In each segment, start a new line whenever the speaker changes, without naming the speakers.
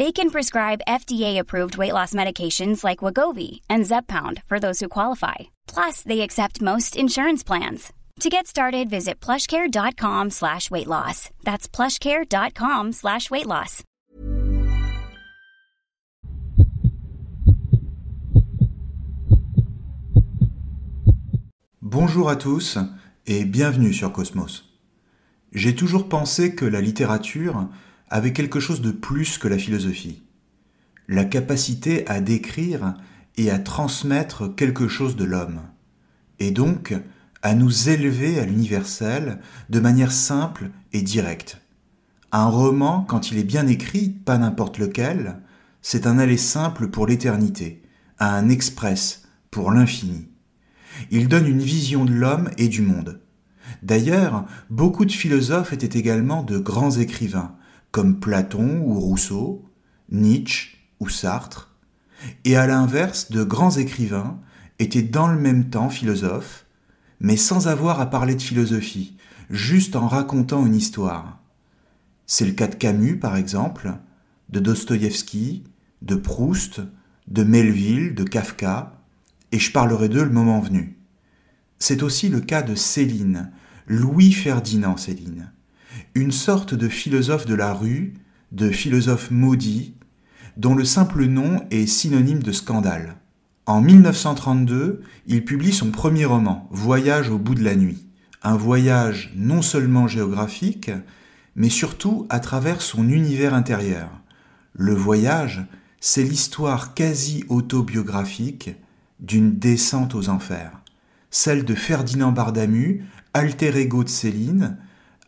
They can prescribe FDA-approved weight loss medications like Wagovi and Zepbound for those who qualify. Plus, they accept most insurance plans. To get started, visit plushcare.com slash weight loss. That's plushcare.com slash weight loss.
Bonjour à tous et bienvenue sur Cosmos. J'ai toujours pensé que la littérature avait quelque chose de plus que la philosophie. La capacité à décrire et à transmettre quelque chose de l'homme. Et donc à nous élever à l'universel de manière simple et directe. Un roman, quand il est bien écrit, pas n'importe lequel, c'est un aller simple pour l'éternité, un express pour l'infini. Il donne une vision de l'homme et du monde. D'ailleurs, beaucoup de philosophes étaient également de grands écrivains, comme Platon ou Rousseau, Nietzsche ou Sartre, et à l'inverse, de grands écrivains étaient dans le même temps philosophes, mais sans avoir à parler de philosophie, juste en racontant une histoire. C'est le cas de Camus, par exemple, de Dostoïevski, de Proust, de Melville, de Kafka, et je parlerai d'eux le moment venu. C'est aussi le cas de Céline, Louis-Ferdinand Céline, une sorte de philosophe de la rue, de philosophe maudit, dont le simple nom est synonyme de scandale. En 1932, il publie son premier roman, Voyage au bout de la nuit, un voyage non seulement géographique, mais surtout à travers son univers intérieur. Le voyage, c'est l'histoire quasi autobiographique d'une descente aux enfers, celle de Ferdinand Bardamu, alter ego de Céline,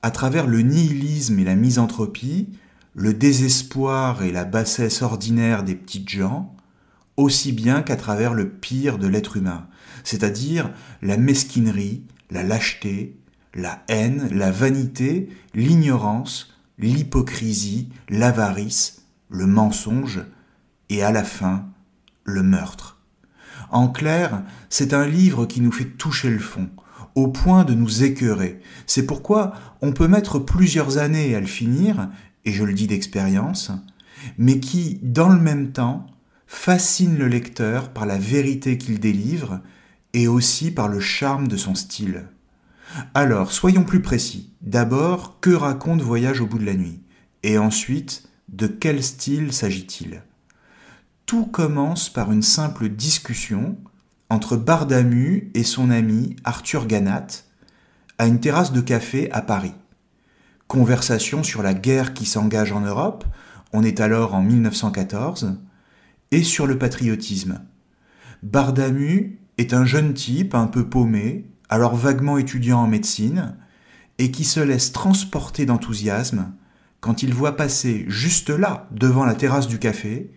à travers le nihilisme et la misanthropie, le désespoir et la bassesse ordinaire des petites gens, aussi bien qu'à travers le pire de l'être humain, c'est-à-dire la mesquinerie, la lâcheté, la haine, la vanité, l'ignorance, l'hypocrisie, l'avarice, le mensonge, et à la fin, le meurtre. En clair, c'est un livre qui nous fait toucher le fond, au point de nous écœurer. C'est pourquoi on peut mettre plusieurs années à le finir, et je le dis d'expérience, mais qui, dans le même temps, fascine le lecteur par la vérité qu'il délivre et aussi par le charme de son style. Alors, soyons plus précis. D'abord, que raconte Voyage au bout de la nuit? Et ensuite, de quel style s'agit-il? Tout commence par une simple discussion entre Bardamu et son ami Arthur Ganat à une terrasse de café à Paris. Conversation sur la guerre qui s'engage en Europe, on est alors en 1914, et sur le patriotisme. Bardamu est un jeune type un peu paumé, alors vaguement étudiant en médecine, et qui se laisse transporter d'enthousiasme quand il voit passer juste là, devant la terrasse du café,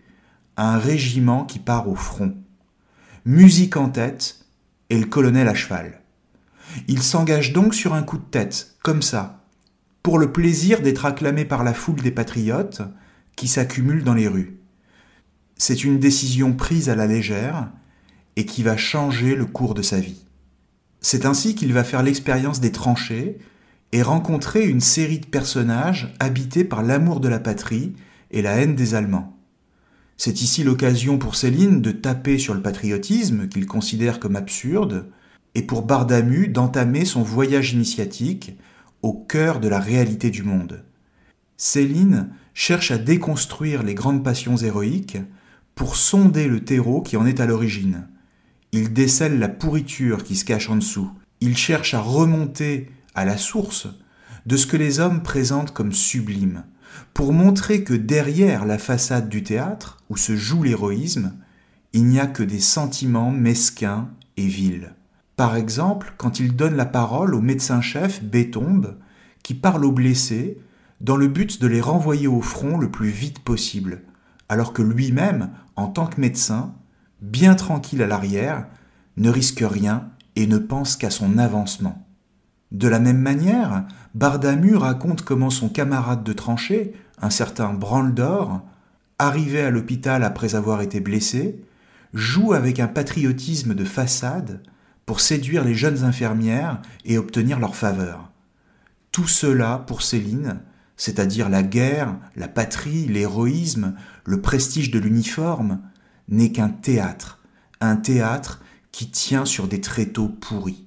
un régiment qui part au front. Musique en tête et le colonel à cheval. Il s'engage donc sur un coup de tête, comme ça, pour le plaisir d'être acclamé par la foule des patriotes qui s'accumulent dans les rues. C'est une décision prise à la légère et qui va changer le cours de sa vie. C'est ainsi qu'il va faire l'expérience des tranchées et rencontrer une série de personnages habités par l'amour de la patrie et la haine des Allemands. C'est ici l'occasion pour Céline de taper sur le patriotisme qu'il considère comme absurde, et pour Bardamu d'entamer son voyage initiatique au cœur de la réalité du monde. Céline cherche à déconstruire les grandes passions héroïques pour sonder le terreau qui en est à l'origine. il décèle la pourriture qui se cache en dessous, il cherche à remonter à la source de ce que les hommes présentent comme sublime, pour montrer que derrière la façade du théâtre, où se joue l'héroïsme, il n'y a que des sentiments mesquins et vils. Par exemple, quand il donne la parole au médecin-chef Bétombe, qui parle aux blessés dans le but de les renvoyer au front le plus vite possible, alors que lui-même, en tant que médecin, bien tranquille à l'arrière, ne risque rien et ne pense qu'à son avancement. De la même manière, Bardamu raconte comment son camarade de tranchée, un certain Branle d'Or, arrivé à l'hôpital après avoir été blessé, joue avec un patriotisme de façade pour séduire les jeunes infirmières et obtenir leur faveur. Tout cela, pour Céline, c'est-à-dire la guerre, la patrie, l'héroïsme, le prestige de l'uniforme, n'est qu'un théâtre, un théâtre qui tient sur des tréteaux pourris.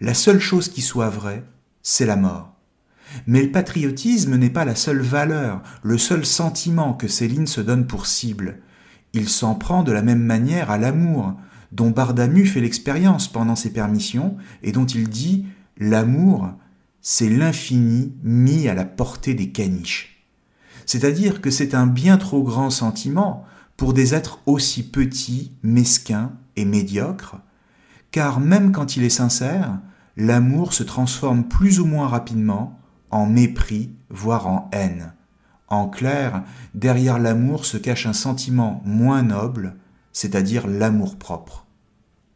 La seule chose qui soit vraie, c'est la mort. Mais le patriotisme n'est pas la seule valeur, le seul sentiment que Céline se donne pour cible. Il s'en prend de la même manière à l'amour, dont Bardamu fait l'expérience pendant ses permissions et dont il dit L'amour, c'est l'infini mis à la portée des caniches. C'est-à-dire que c'est un bien trop grand sentiment pour des êtres aussi petits, mesquins et médiocres, car même quand il est sincère, l'amour se transforme plus ou moins rapidement en mépris, voire en haine. En clair, derrière l'amour se cache un sentiment moins noble, c'est-à-dire l'amour-propre.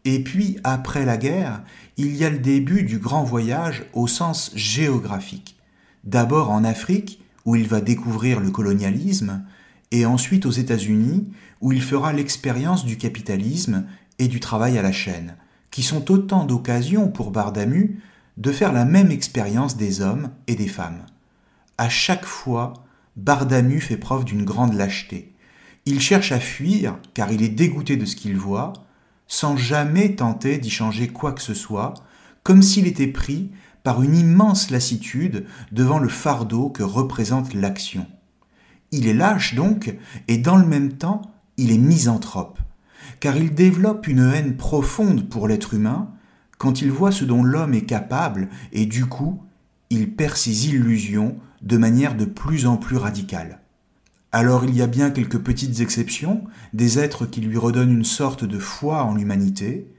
Et puis, après la guerre, il y a le début du grand voyage au sens géographique. D'abord en Afrique, où il va découvrir le colonialisme, et ensuite aux États-Unis, où il fera l'expérience du capitalisme et du travail à la chaîne, qui sont autant d'occasions pour Bardamu de faire la même expérience des hommes et des femmes. À chaque fois, Bardamu fait preuve d'une grande lâcheté. Il cherche à fuir car il est dégoûté de ce qu'il voit, sans jamais tenter d'y changer quoi que ce soit, comme s'il était pris par une immense lassitude devant le fardeau que représente l'action. Il est lâche donc, et dans le même temps, il est misanthrope, car il développe une haine profonde pour l'être humain quand il voit ce dont l'homme est capable, et du coup, il perd ses illusions de manière de plus en plus radicale. Alors il y a bien quelques petites exceptions, des êtres qui lui redonnent une sorte de foi en l'humanité,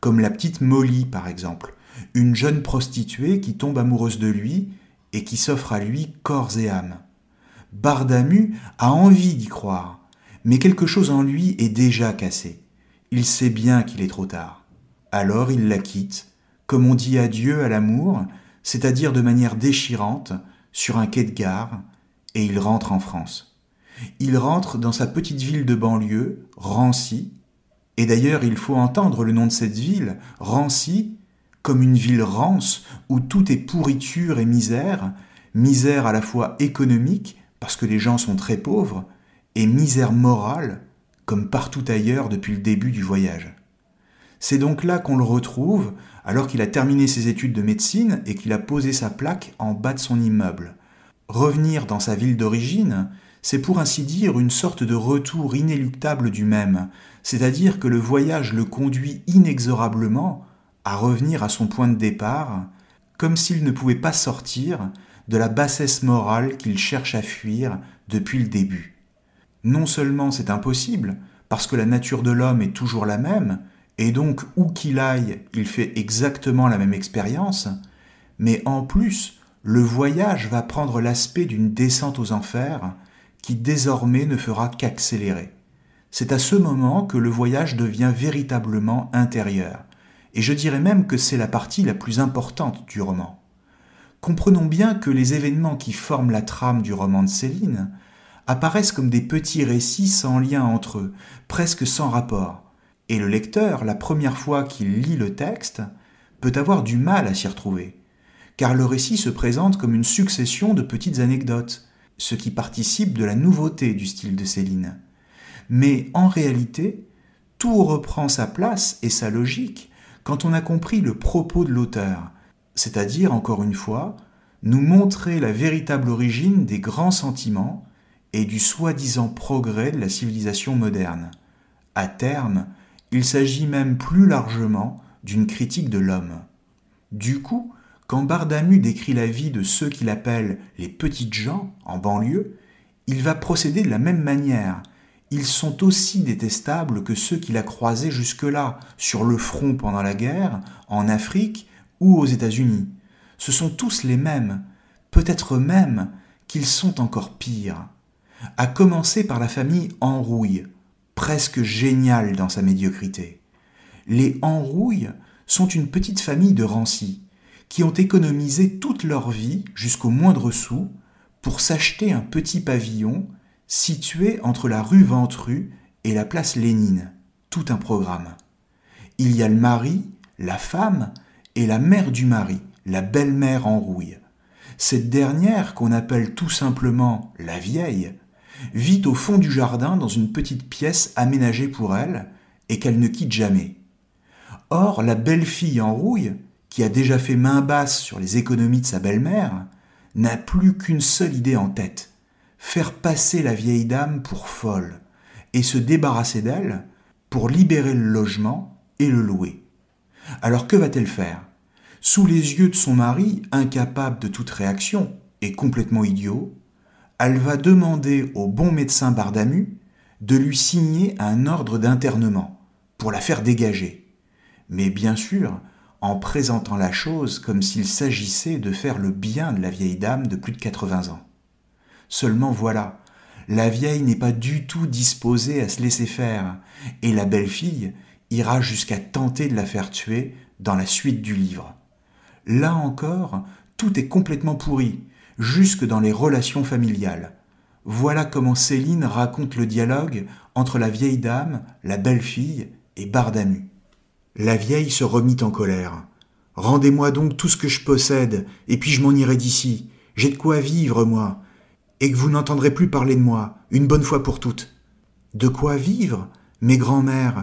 comme la petite Molly par exemple, une jeune prostituée qui tombe amoureuse de lui et qui s'offre à lui corps et âme. Bardamu a envie d'y croire, mais quelque chose en lui est déjà cassé. Il sait bien qu'il est trop tard. Alors il la quitte, comme on dit adieu à l'amour, c'est-à-dire de manière déchirante, sur un quai de gare, et il rentre en France. Il rentre dans sa petite ville de banlieue, Rancy, et d'ailleurs il faut entendre le nom de cette ville, Rancy, comme une ville rance où tout est pourriture et misère, misère à la fois économique, parce que les gens sont très pauvres, et misère morale, comme partout ailleurs depuis le début du voyage. C'est donc là qu'on le retrouve, alors qu'il a terminé ses études de médecine et qu'il a posé sa plaque en bas de son immeuble. Revenir dans sa ville d'origine, c'est pour ainsi dire une sorte de retour inéluctable du même, c'est-à-dire que le voyage le conduit inexorablement à revenir à son point de départ, comme s'il ne pouvait pas sortir de la bassesse morale qu'il cherche à fuir depuis le début. Non seulement c'est impossible, parce que la nature de l'homme est toujours la même, et donc où qu'il aille, il fait exactement la même expérience, mais en plus, le voyage va prendre l'aspect d'une descente aux enfers qui désormais ne fera qu'accélérer. C'est à ce moment que le voyage devient véritablement intérieur, et je dirais même que c'est la partie la plus importante du roman. Comprenons bien que les événements qui forment la trame du roman de Céline apparaissent comme des petits récits sans lien entre eux, presque sans rapport, et le lecteur, la première fois qu'il lit le texte, peut avoir du mal à s'y retrouver, car le récit se présente comme une succession de petites anecdotes, ce qui participe de la nouveauté du style de Céline. Mais en réalité, tout reprend sa place et sa logique quand on a compris le propos de l'auteur, c'est-à-dire, encore une fois, nous montrer la véritable origine des grands sentiments et du soi-disant progrès de la civilisation moderne. À terme, il s'agit même plus largement d'une critique de l'homme. Du coup, quand Bardamu décrit la vie de ceux qu'il appelle les petites gens en banlieue, il va procéder de la même manière. Ils sont aussi détestables que ceux qu'il a croisés jusque-là, sur le front pendant la guerre, en Afrique ou aux États-Unis. Ce sont tous les mêmes, peut-être même qu'ils sont encore pires. À commencer par la famille Enrouille, presque géniale dans sa médiocrité. Les Enrouille sont une petite famille de rancis qui ont économisé toute leur vie jusqu'au moindre sou pour s'acheter un petit pavillon situé entre la rue Ventru et la place Lénine. Tout un programme. Il y a le mari, la femme et la mère du mari, la belle-mère en rouille. Cette dernière, qu'on appelle tout simplement la vieille, vit au fond du jardin dans une petite pièce aménagée pour elle et qu'elle ne quitte jamais. Or, la belle-fille en rouille, qui a déjà fait main basse sur les économies de sa belle-mère, n'a plus qu'une seule idée en tête, faire passer la vieille dame pour folle, et se débarrasser d'elle pour libérer le logement et le louer. Alors que va-t-elle faire? Sous les yeux de son mari, incapable de toute réaction et complètement idiot, elle va demander au bon médecin Bardamu de lui signer un ordre d'internement pour la faire dégager. Mais bien sûr, en présentant la chose comme s'il s'agissait de faire le bien de la vieille dame de plus de 80 ans. Seulement voilà, la vieille n'est pas du tout disposée à se laisser faire, et la belle-fille ira jusqu'à tenter de la faire tuer dans la suite du livre. Là encore, tout est complètement pourri, jusque dans les relations familiales. Voilà comment Céline raconte le dialogue entre la vieille dame, la belle-fille et Bardamu. La vieille se remit en colère. Rendez-moi donc tout ce que je possède, et puis je m'en irai d'ici. J'ai de quoi vivre, moi. Et que vous n'entendrez plus parler de moi, une bonne fois pour toutes. De quoi vivre Mes grands-mères,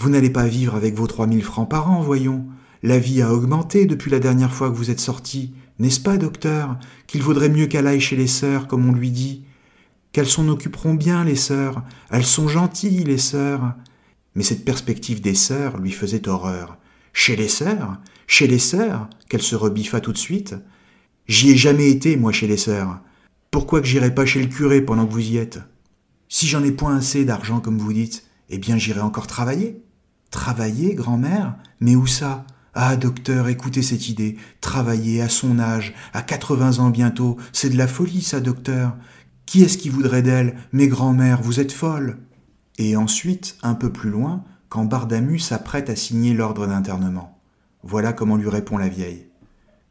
Vous n'allez pas vivre avec vos 3000 francs par an, voyons. La vie a augmenté depuis la dernière fois que vous êtes sorti. N'est-ce pas, docteur, qu'il vaudrait mieux qu'elle aille chez les sœurs, comme on lui dit? Qu'elles s'en occuperont bien, les sœurs. Elles sont gentilles, les sœurs. Mais cette perspective des sœurs lui faisait horreur. Chez les sœurs? Chez les sœurs? Qu'elle se rebiffa tout de suite. J'y ai jamais été, moi, chez les sœurs. Pourquoi que j'irai pas chez le curé pendant que vous y êtes? Si j'en ai point assez d'argent, comme vous dites, eh bien j'irai encore travailler. Travailler, grand-mère? Mais où ça? Ah, docteur, écoutez cette idée. Travailler à son âge, à 80 ans bientôt, c'est de la folie, ça, docteur. Qui est-ce qui voudrait d'elle? Mes grand-mères, vous êtes folles. Et ensuite, un peu plus loin, quand Bardamu s'apprête à signer l'ordre d'internement. Voilà comment lui répond la vieille.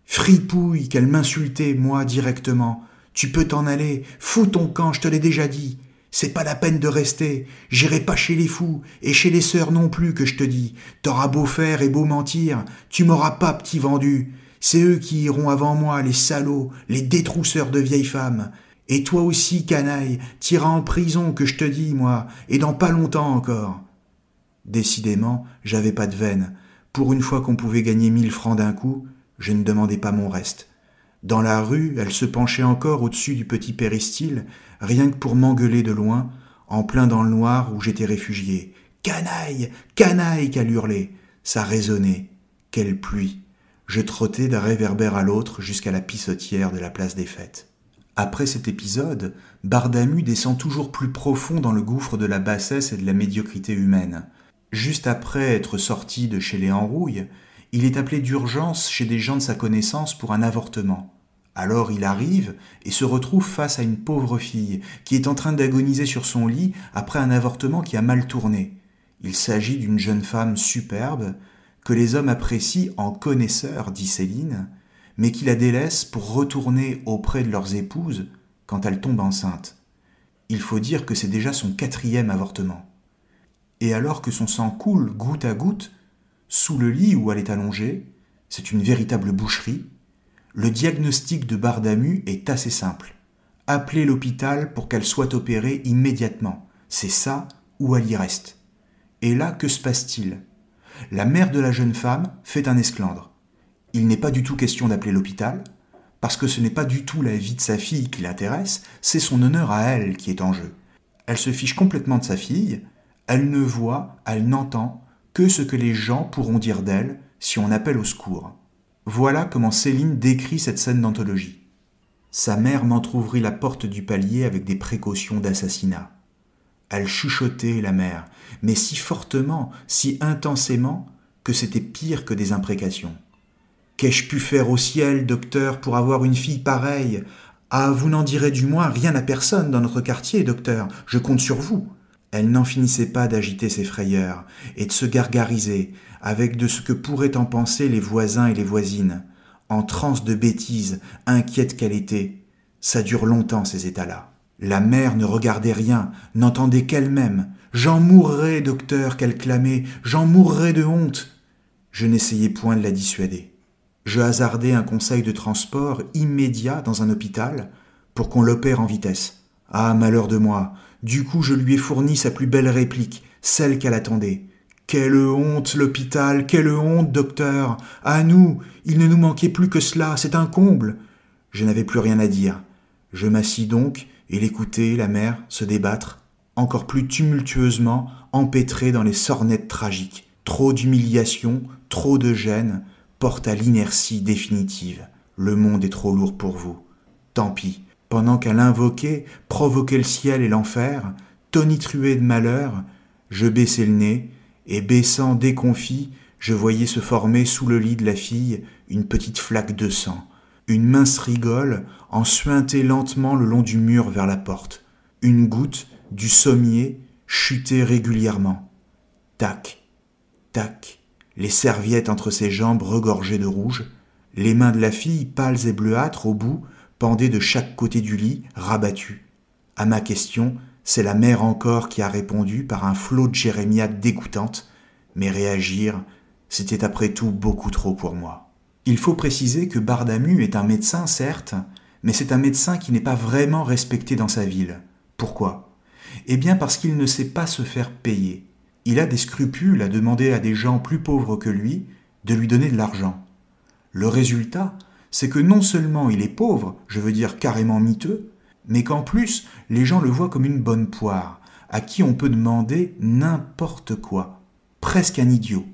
Fripouille, qu'elle m'insultait, moi, directement. Tu peux t'en aller, fous ton camp, je te l'ai déjà dit. C'est pas la peine de rester, j'irai pas chez les fous, et chez les sœurs non plus que je te dis. T'auras beau faire et beau mentir, tu m'auras pas petit vendu. C'est eux qui iront avant moi, les salauds, les détrousseurs de vieilles femmes. Et toi aussi, canaille, t'iras en prison, que je te dis, moi, et dans pas longtemps encore. Décidément, j'avais pas de veine. Pour une fois qu'on pouvait gagner mille francs d'un coup, je ne demandais pas mon reste. Dans la rue, elle se penchait encore au-dessus du petit péristyle, rien que pour m'engueuler de loin, en plein dans le noir où j'étais réfugié. Canaille, canaille, qu'elle hurlait. Ça résonnait. Quelle pluie. Je trottais d'un réverbère à l'autre jusqu'à la pissotière de la place des fêtes. Après cet épisode, Bardamu descend toujours plus profond dans le gouffre de la bassesse et de la médiocrité humaine. Juste après être sorti de chez les Enrouilles, il est appelé d'urgence chez des gens de sa connaissance pour un avortement. Alors il arrive et se retrouve face à une pauvre fille qui est en train d'agoniser sur son lit après un avortement qui a mal tourné. Il s'agit d'une jeune femme superbe que les hommes apprécient en connaisseur, dit Céline, mais qui la délaissent pour retourner auprès de leurs épouses quand elle tombe enceinte. Il faut dire que c'est déjà son quatrième avortement. Et alors que son sang coule goutte à goutte, sous le lit où elle est allongée, c'est une véritable boucherie, le diagnostic de Bardamu est assez simple. Appelez l'hôpital pour qu'elle soit opérée immédiatement. C'est ça ou elle y reste. Et là, que se passe-t-il? La mère de la jeune femme fait un esclandre. Il n'est pas du tout question d'appeler l'hôpital, parce que ce n'est pas du tout la vie de sa fille qui l'intéresse, c'est son honneur à elle qui est en jeu. Elle se fiche complètement de sa fille, elle ne voit, elle n'entend que ce que les gens pourront dire d'elle si on appelle au secours. Voilà comment Céline décrit cette scène d'anthologie. Sa mère m'entr'ouvrit la porte du palier avec des précautions d'assassinat. Elle chuchotait, la mère, mais si fortement, si intensément, que c'était pire que des imprécations. Qu'ai-je pu faire au ciel, docteur, pour avoir une fille pareille? Ah, vous n'en direz du moins rien à personne dans notre quartier, docteur, je compte sur vous. Elle n'en finissait pas d'agiter ses frayeurs et de se gargariser avec de ce que pourraient en penser les voisins et les voisines. En transe de bêtises, inquiète qu'elle était. Ça dure longtemps ces états-là. La mère ne regardait rien, n'entendait qu'elle-même. J'en mourrai, docteur, qu'elle clamait, j'en mourrai de honte. Je n'essayais point de la dissuader. Je hasardai un conseil de transport immédiat dans un hôpital pour qu'on l'opère en vitesse. Ah, malheur de moi, du coup, je lui ai fourni sa plus belle réplique, celle qu'elle attendait. Quelle honte, l'hôpital, quelle honte, docteur. À nous, il ne nous manquait plus que cela, c'est un comble. Je n'avais plus rien à dire. Je m'assis donc et l'écoutai, la mère, se débattre, encore plus tumultueusement, empêtrée dans les sornettes tragiques. Trop d'humiliation, trop de gêne, porte à l'inertie définitive. Le monde est trop lourd pour vous. Tant pis, pendant qu'elle invoquait, provoquait le ciel et l'enfer, tonitrué de malheur, je baissai le nez, et baissant déconfit, je voyais se former sous le lit de la fille une petite flaque de sang. Une mince rigole en suintait lentement le long du mur vers la porte. Une goutte du sommier chutait régulièrement. Tac, tac, les serviettes entre ses jambes regorgeaient de rouge, les mains de la fille, pâles et bleuâtres au bout, pendait de chaque côté du lit, rabattu. À ma question, c'est la mère encore qui a répondu par un flot de jérémiades dégoûtantes, mais réagir, c'était après tout beaucoup trop pour moi. Il faut préciser que Bardamu est un médecin, certes, mais c'est un médecin qui n'est pas vraiment respecté dans sa ville. Pourquoi? Eh bien parce qu'il ne sait pas se faire payer. Il a des scrupules à demander à des gens plus pauvres que lui de lui donner de l'argent. Le résultat, c'est que non seulement il est pauvre, je veux dire carrément miteux, mais qu'en plus les gens le voient comme une bonne poire, à qui on peut demander n'importe quoi, presque un idiot.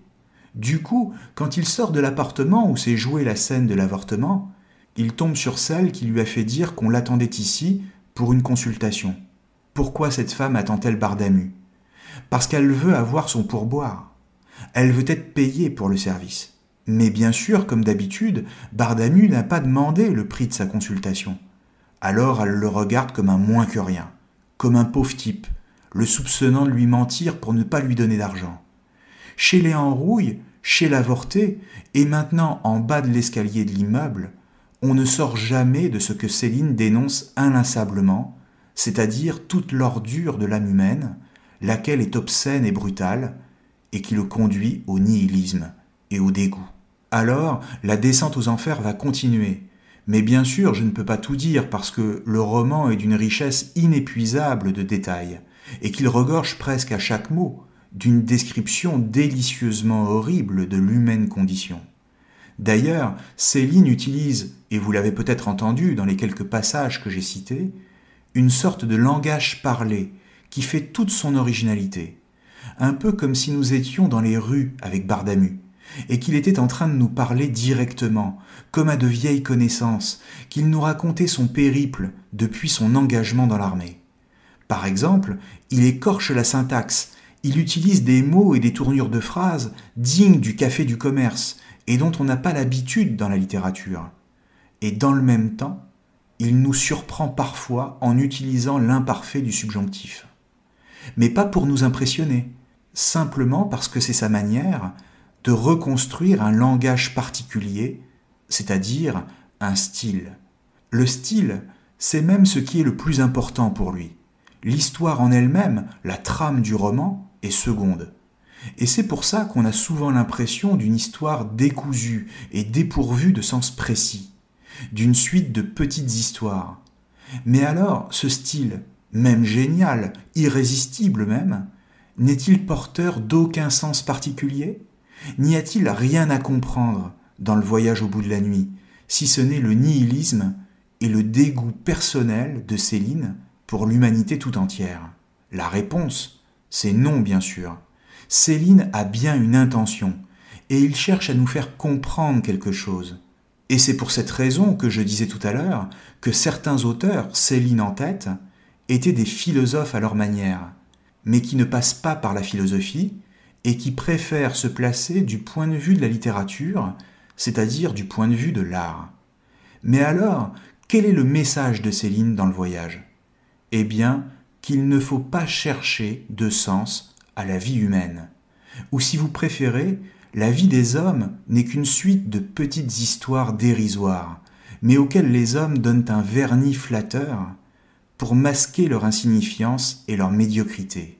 Du coup, quand il sort de l'appartement où s'est jouée la scène de l'avortement, il tombe sur celle qui lui a fait dire qu'on l'attendait ici pour une consultation. Pourquoi cette femme attend-elle Bardamu? Parce qu'elle veut avoir son pourboire. Elle veut être payée pour le service. Mais bien sûr, comme d'habitude, Bardamu n'a pas demandé le prix de sa consultation. Alors elle le regarde comme un moins que rien, comme un pauvre type, le soupçonnant de lui mentir pour ne pas lui donner d'argent. chez les Enrouilles, chez l'avorté, et maintenant en bas de l'escalier de l'immeuble, on ne sort jamais de ce que Céline dénonce inlassablement, c'est-à-dire toute l'ordure de l'âme humaine, laquelle est obscène et brutale, et qui le conduit au nihilisme et au dégoût. Alors, la descente aux enfers va continuer. Mais bien sûr, je ne peux pas tout dire parce que le roman est d'une richesse inépuisable de détails, et qu'il regorge presque à chaque mot d'une description délicieusement horrible de l'humaine condition. D'ailleurs, Céline utilise, et vous l'avez peut-être entendu dans les quelques passages que j'ai cités, une sorte de langage parlé qui fait toute son originalité, un peu comme si nous étions dans les rues avec Bardamu, et qu'il était en train de nous parler directement, comme à de vieilles connaissances, qu'il nous racontait son périple depuis son engagement dans l'armée. Par exemple, il écorche la syntaxe, il utilise des mots et des tournures de phrases dignes du café du commerce et dont on n'a pas l'habitude dans la littérature. Et dans le même temps, il nous surprend parfois en utilisant l'imparfait du subjonctif. Mais pas pour nous impressionner, simplement parce que c'est sa manière de reconstruire un langage particulier, c'est-à-dire un style. Le style, c'est même ce qui est le plus important pour lui. L'histoire en elle-même, la trame du roman, est seconde. Et c'est pour ça qu'on a souvent l'impression d'une histoire décousue et dépourvue de sens précis, d'une suite de petites histoires. Mais alors, ce style, même génial, irrésistible même, n'est-il porteur d'aucun sens particulier? N'y a-t-il rien à comprendre dans le voyage au bout de la nuit, si ce n'est le nihilisme et le dégoût personnel de Céline pour l'humanité tout entière? La réponse, c'est non bien sûr. Céline a bien une intention, et il cherche à nous faire comprendre quelque chose. Et c'est pour cette raison que je disais tout à l'heure que certains auteurs, Céline en tête, étaient des philosophes à leur manière, mais qui ne passent pas par la philosophie et qui préfèrent se placer du point de vue de la littérature, c'est-à-dire du point de vue de l'art. Mais alors, quel est le message de Céline dans le voyage? Eh bien, qu'il ne faut pas chercher de sens à la vie humaine. Ou si vous préférez, la vie des hommes n'est qu'une suite de petites histoires dérisoires, mais auxquelles les hommes donnent un vernis flatteur pour masquer leur insignifiance et leur médiocrité.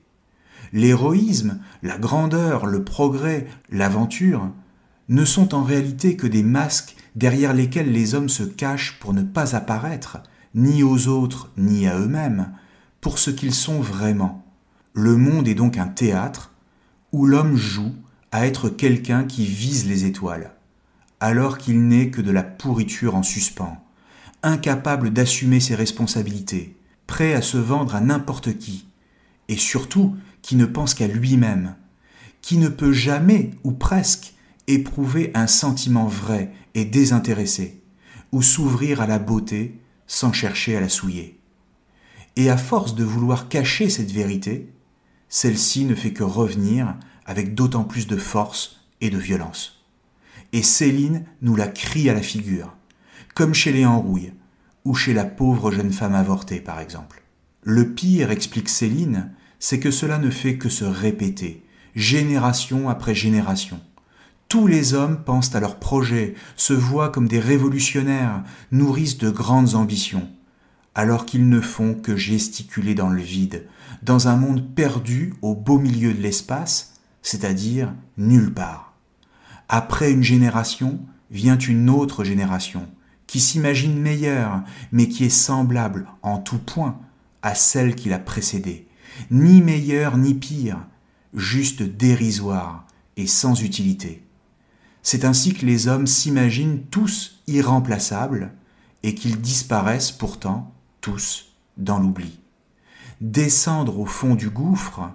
L'héroïsme, la grandeur, le progrès, l'aventure ne sont en réalité que des masques derrière lesquels les hommes se cachent pour ne pas apparaître, ni aux autres, ni à eux-mêmes, pour ce qu'ils sont vraiment. Le monde est donc un théâtre où l'homme joue à être quelqu'un qui vise les étoiles, alors qu'il n'est que de la pourriture en suspens, incapable d'assumer ses responsabilités, prêt à se vendre à n'importe qui, et surtout qui ne pense qu'à lui-même, qui ne peut jamais, ou presque, éprouver un sentiment vrai et désintéressé, ou s'ouvrir à la beauté sans chercher à la souiller. Et à force de vouloir cacher cette vérité, celle-ci ne fait que revenir avec d'autant plus de force et de violence. Et Céline nous la crie à la figure, comme chez les Enrouilles, ou chez la pauvre jeune femme avortée par exemple. Le pire, explique Céline, c'est que cela ne fait que se répéter, génération après génération. Tous les hommes pensent à leurs projets, se voient comme des révolutionnaires, nourrissent de grandes ambitions, alors qu'ils ne font que gesticuler dans le vide, dans un monde perdu au beau milieu de l'espace, c'est-à-dire nulle part. Après une génération vient une autre génération, qui s'imagine meilleure, mais qui est semblable en tout point à celle qui l'a précédée, ni meilleure ni pire, juste dérisoire et sans utilité. C'est ainsi que les hommes s'imaginent tous irremplaçables et qu'ils disparaissent pourtant tous dans l'oubli. Descendre au fond du gouffre,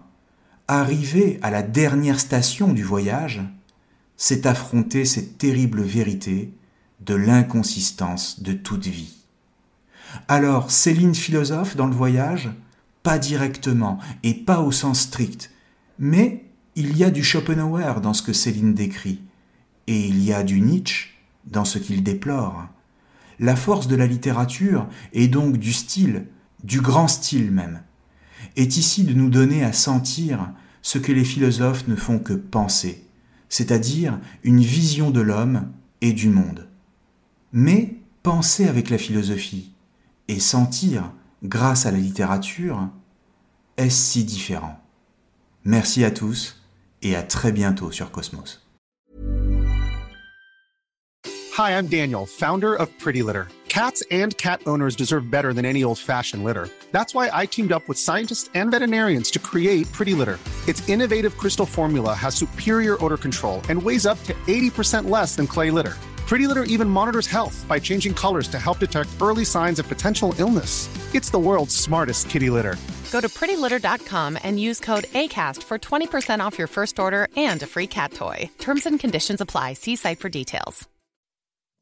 arriver à la dernière station du voyage, c'est affronter cette terrible vérité de l'inconsistance de toute vie. Alors, Céline philosophe dans le voyage Pas directement et pas au sens strict, mais il y a du Schopenhauer dans ce que Céline décrit, et il y a du Nietzsche dans ce qu'il déplore. La force de la littérature, et donc du style, du grand style même, est ici de nous donner à sentir ce que les philosophes ne font que penser, c'est-à-dire une vision de l'homme et du monde. Mais penser avec la philosophie et sentir grâce à la littérature, est-ce si différent? Merci à tous et à très bientôt sur Cosmos.
Hi, I'm Daniel, founder of Pretty Litter. Cats and cat owners deserve better than any old-fashioned litter. That's why I teamed up with scientists and veterinarians to create Pretty Litter. Its innovative crystal formula has superior odor control and weighs up to 80% less than clay litter. Pretty Litter even monitors health by changing colors to help detect early signs of potential illness. It's the world's smartest kitty litter.
Go to prettylitter.com and use code ACAST for 20% off your first order and a free cat toy. Terms and conditions apply. See site for details.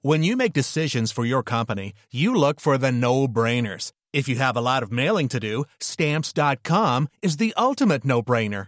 When you make decisions for your company, you look for the no brainers. If you have a lot of mailing to do, stamps.com is the ultimate no brainer.